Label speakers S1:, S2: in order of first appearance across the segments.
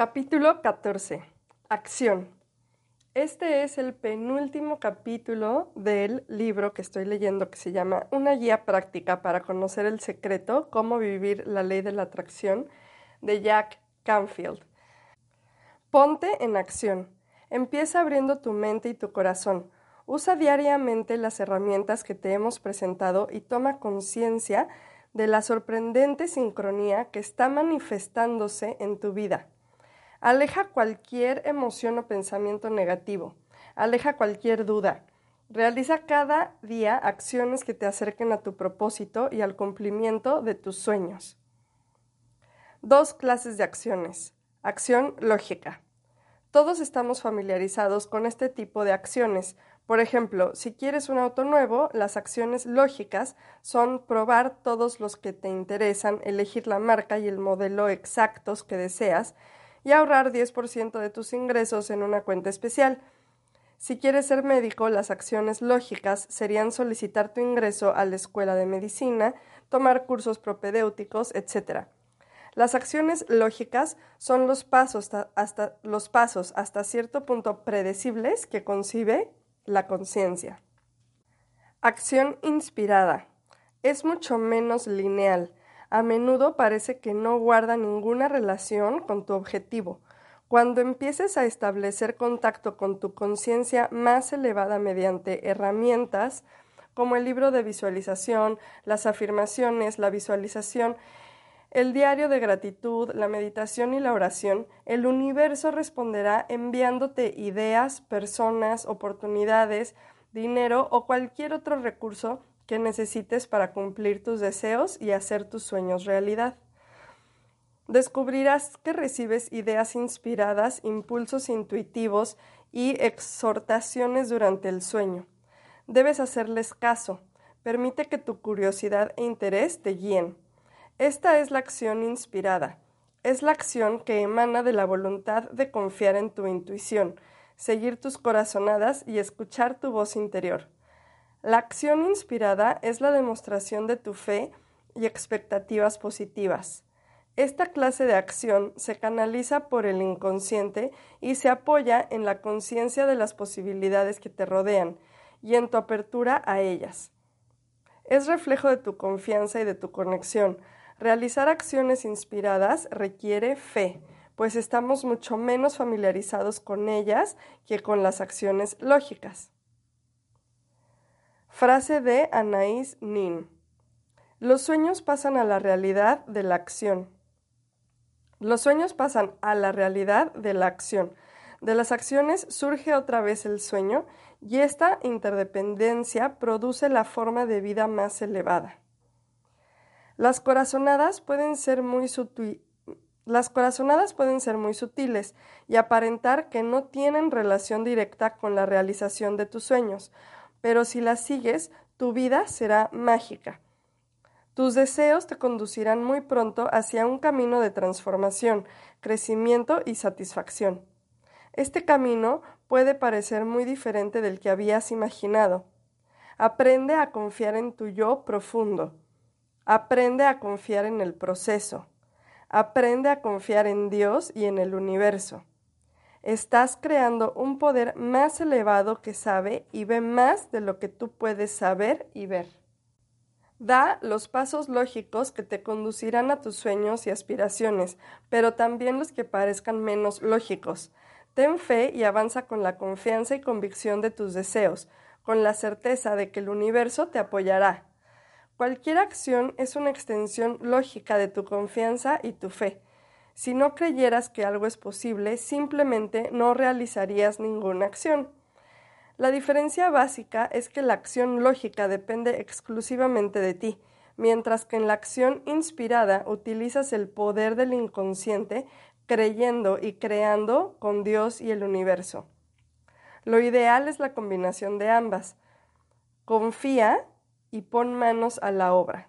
S1: Capítulo 14. Acción. Este es el penúltimo capítulo del libro que estoy leyendo que se llama Una guía práctica para conocer el secreto, cómo vivir la ley de la atracción, de Jack Canfield. Ponte en acción. Empieza abriendo tu mente y tu corazón. Usa diariamente las herramientas que te hemos presentado y toma conciencia de la sorprendente sincronía que está manifestándose en tu vida. Aleja cualquier emoción o pensamiento negativo. Aleja cualquier duda. Realiza cada día acciones que te acerquen a tu propósito y al cumplimiento de tus sueños. Dos clases de acciones. Acción lógica. Todos estamos familiarizados con este tipo de acciones. Por ejemplo, si quieres un auto nuevo, las acciones lógicas son probar todos los que te interesan, elegir la marca y el modelo exactos que deseas, y ahorrar 10% de tus ingresos en una cuenta especial. Si quieres ser médico, las acciones lógicas serían solicitar tu ingreso a la escuela de medicina, tomar cursos propedéuticos, etc. Las acciones lógicas son los pasos hasta, los pasos hasta cierto punto predecibles que concibe la conciencia. Acción inspirada. Es mucho menos lineal a menudo parece que no guarda ninguna relación con tu objetivo. Cuando empieces a establecer contacto con tu conciencia más elevada mediante herramientas como el libro de visualización, las afirmaciones, la visualización, el diario de gratitud, la meditación y la oración, el universo responderá enviándote ideas, personas, oportunidades, dinero o cualquier otro recurso que necesites para cumplir tus deseos y hacer tus sueños realidad. Descubrirás que recibes ideas inspiradas, impulsos intuitivos y exhortaciones durante el sueño. Debes hacerles caso. Permite que tu curiosidad e interés te guíen. Esta es la acción inspirada. Es la acción que emana de la voluntad de confiar en tu intuición, seguir tus corazonadas y escuchar tu voz interior. La acción inspirada es la demostración de tu fe y expectativas positivas. Esta clase de acción se canaliza por el inconsciente y se apoya en la conciencia de las posibilidades que te rodean y en tu apertura a ellas. Es reflejo de tu confianza y de tu conexión. Realizar acciones inspiradas requiere fe, pues estamos mucho menos familiarizados con ellas que con las acciones lógicas. Frase de Anaïs Nin. Los sueños pasan a la realidad de la acción. Los sueños pasan a la realidad de la acción. De las acciones surge otra vez el sueño y esta interdependencia produce la forma de vida más elevada. Las corazonadas pueden ser muy las corazonadas pueden ser muy sutiles y aparentar que no tienen relación directa con la realización de tus sueños, pero si las sigues, tu vida será mágica. Tus deseos te conducirán muy pronto hacia un camino de transformación, crecimiento y satisfacción. Este camino puede parecer muy diferente del que habías imaginado. Aprende a confiar en tu yo profundo. Aprende a confiar en el proceso. Aprende a confiar en Dios y en el universo. Estás creando un poder más elevado que sabe y ve más de lo que tú puedes saber y ver. Da los pasos lógicos que te conducirán a tus sueños y aspiraciones, pero también los que parezcan menos lógicos. Ten fe y avanza con la confianza y convicción de tus deseos, con la certeza de que el universo te apoyará. Cualquier acción es una extensión lógica de tu confianza y tu fe. Si no creyeras que algo es posible, simplemente no realizarías ninguna acción. La diferencia básica es que la acción lógica depende exclusivamente de ti, mientras que en la acción inspirada utilizas el poder del inconsciente creyendo y creando con Dios y el universo. Lo ideal es la combinación de ambas. Confía y pon manos a la obra.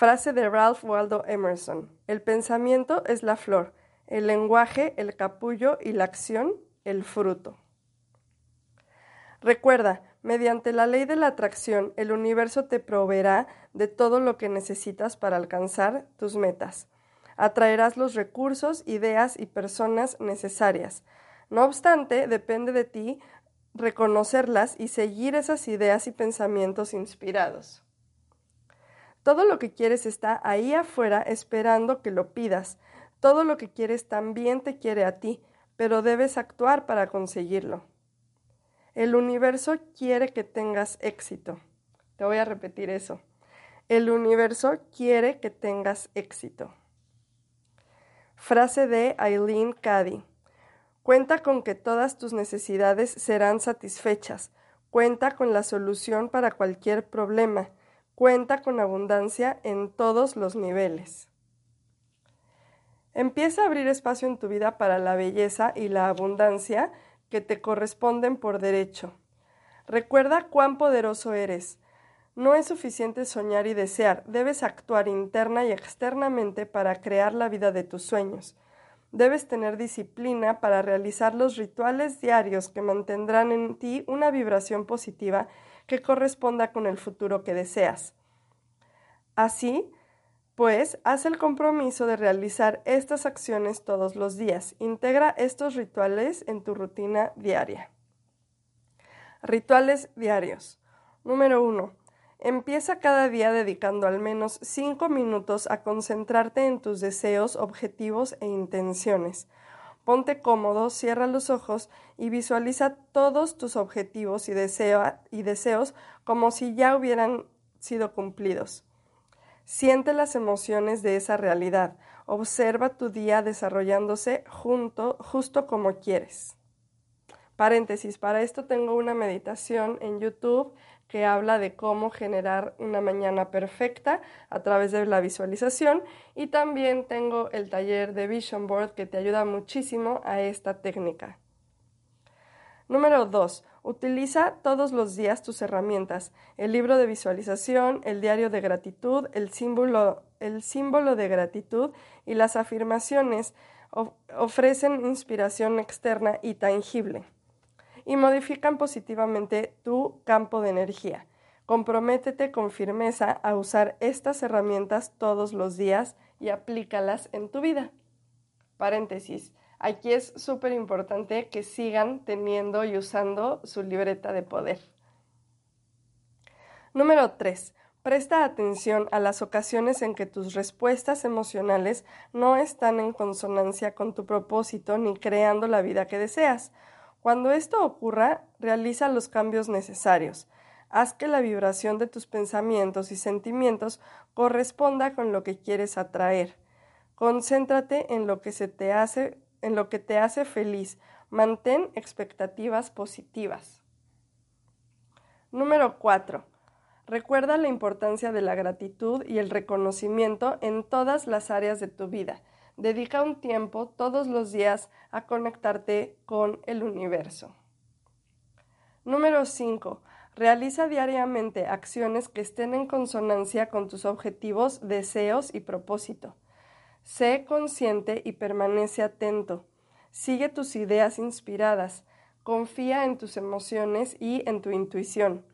S1: Frase de Ralph Waldo Emerson. El pensamiento es la flor, el lenguaje el capullo y la acción el fruto. Recuerda, mediante la ley de la atracción, el universo te proveerá de todo lo que necesitas para alcanzar tus metas. Atraerás los recursos, ideas y personas necesarias. No obstante, depende de ti reconocerlas y seguir esas ideas y pensamientos inspirados. Todo lo que quieres está ahí afuera esperando que lo pidas. Todo lo que quieres también te quiere a ti, pero debes actuar para conseguirlo. El universo quiere que tengas éxito. Te voy a repetir eso. El universo quiere que tengas éxito. Frase de Eileen Cady. Cuenta con que todas tus necesidades serán satisfechas. Cuenta con la solución para cualquier problema. Cuenta con abundancia en todos los niveles. Empieza a abrir espacio en tu vida para la belleza y la abundancia que te corresponden por derecho. Recuerda cuán poderoso eres. No es suficiente soñar y desear, debes actuar interna y externamente para crear la vida de tus sueños. Debes tener disciplina para realizar los rituales diarios que mantendrán en ti una vibración positiva que corresponda con el futuro que deseas. Así, pues, haz el compromiso de realizar estas acciones todos los días. Integra estos rituales en tu rutina diaria. Rituales diarios. Número 1. Empieza cada día dedicando al menos 5 minutos a concentrarte en tus deseos, objetivos e intenciones. Ponte cómodo, cierra los ojos y visualiza todos tus objetivos y, deseos como si ya hubieran sido cumplidos. Siente las emociones de esa realidad. Observa tu día desarrollándose justo como quieres. Paréntesis, para esto tengo una meditación en YouTube que habla de cómo generar una mañana perfecta a través de la visualización y también tengo el taller de Vision Board que te ayuda muchísimo a esta técnica. Número 2. Utiliza todos los días tus herramientas, el libro de visualización, el diario de gratitud, el símbolo, el símbolo de gratitud y las afirmaciones ofrecen inspiración externa y tangible y modifican positivamente tu campo de energía. Comprométete con firmeza a usar estas herramientas todos los días y aplícalas en tu vida. Paréntesis. Aquí es súper importante que sigan teniendo y usando su libreta de poder. Número 3. Presta atención a las ocasiones en que tus respuestas emocionales no están en consonancia con tu propósito ni creando la vida que deseas. Cuando esto ocurra, realiza los cambios necesarios. Haz que la vibración de tus pensamientos y sentimientos corresponda con lo que quieres atraer. Concéntrate en lo que se te hace en lo que te hace feliz. Mantén expectativas positivas. Número 4. Recuerda la importancia de la gratitud y el reconocimiento en todas las áreas de tu vida. Dedica un tiempo todos los días a conectarte con el universo. Número 5. Realiza diariamente acciones que estén en consonancia con tus objetivos, deseos y propósito. Sé consciente y permanece atento. Sigue tus ideas inspiradas. Confía en tus emociones y en tu intuición.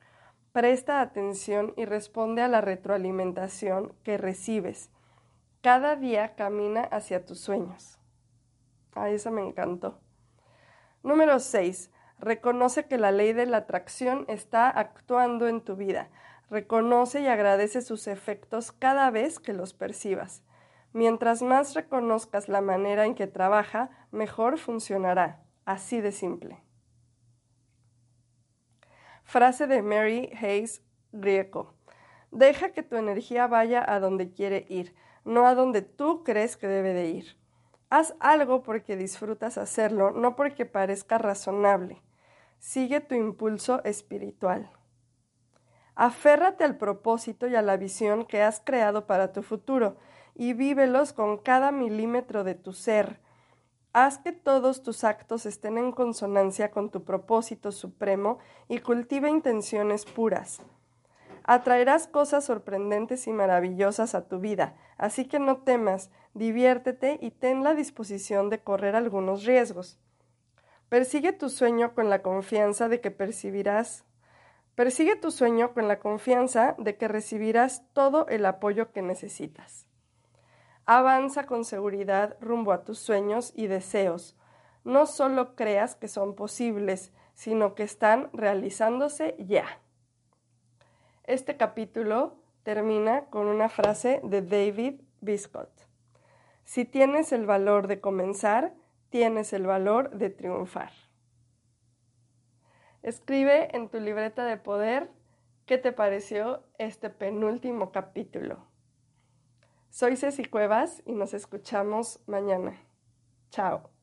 S1: Presta atención y responde a la retroalimentación que recibes. Cada día camina hacia tus sueños. A eso me encantó. Número 6. Reconoce que la ley de la atracción está actuando en tu vida. Reconoce y agradece sus efectos cada vez que los percibas. Mientras más reconozcas la manera en que trabaja, mejor funcionará. Así de simple. Frase de Mary Hayes Grieco. Deja que tu energía vaya a donde quiere ir, no a donde tú crees que debe de ir. Haz algo porque disfrutas hacerlo, no porque parezca razonable. Sigue tu impulso espiritual. Aférrate al propósito y a la visión que has creado para tu futuro y vívelos con cada milímetro de tu ser. Haz que todos tus actos estén en consonancia con tu propósito supremo y cultiva intenciones puras. Atraerás cosas sorprendentes y maravillosas a tu vida, así que no temas, diviértete y ten la disposición de correr algunos riesgos. Persigue tu sueño con la confianza de que percibirás Persigue tu sueño con la confianza de que recibirás todo el apoyo que necesitas. Avanza con seguridad rumbo a tus sueños y deseos. No solo creas que son posibles, sino que están realizándose ya. Este capítulo termina con una frase de David Biscott. Si tienes el valor de comenzar, tienes el valor de triunfar. Escribe en tu libreta de poder qué te pareció este penúltimo capítulo. Soy Ceci Cuevas y nos escuchamos mañana. Chao.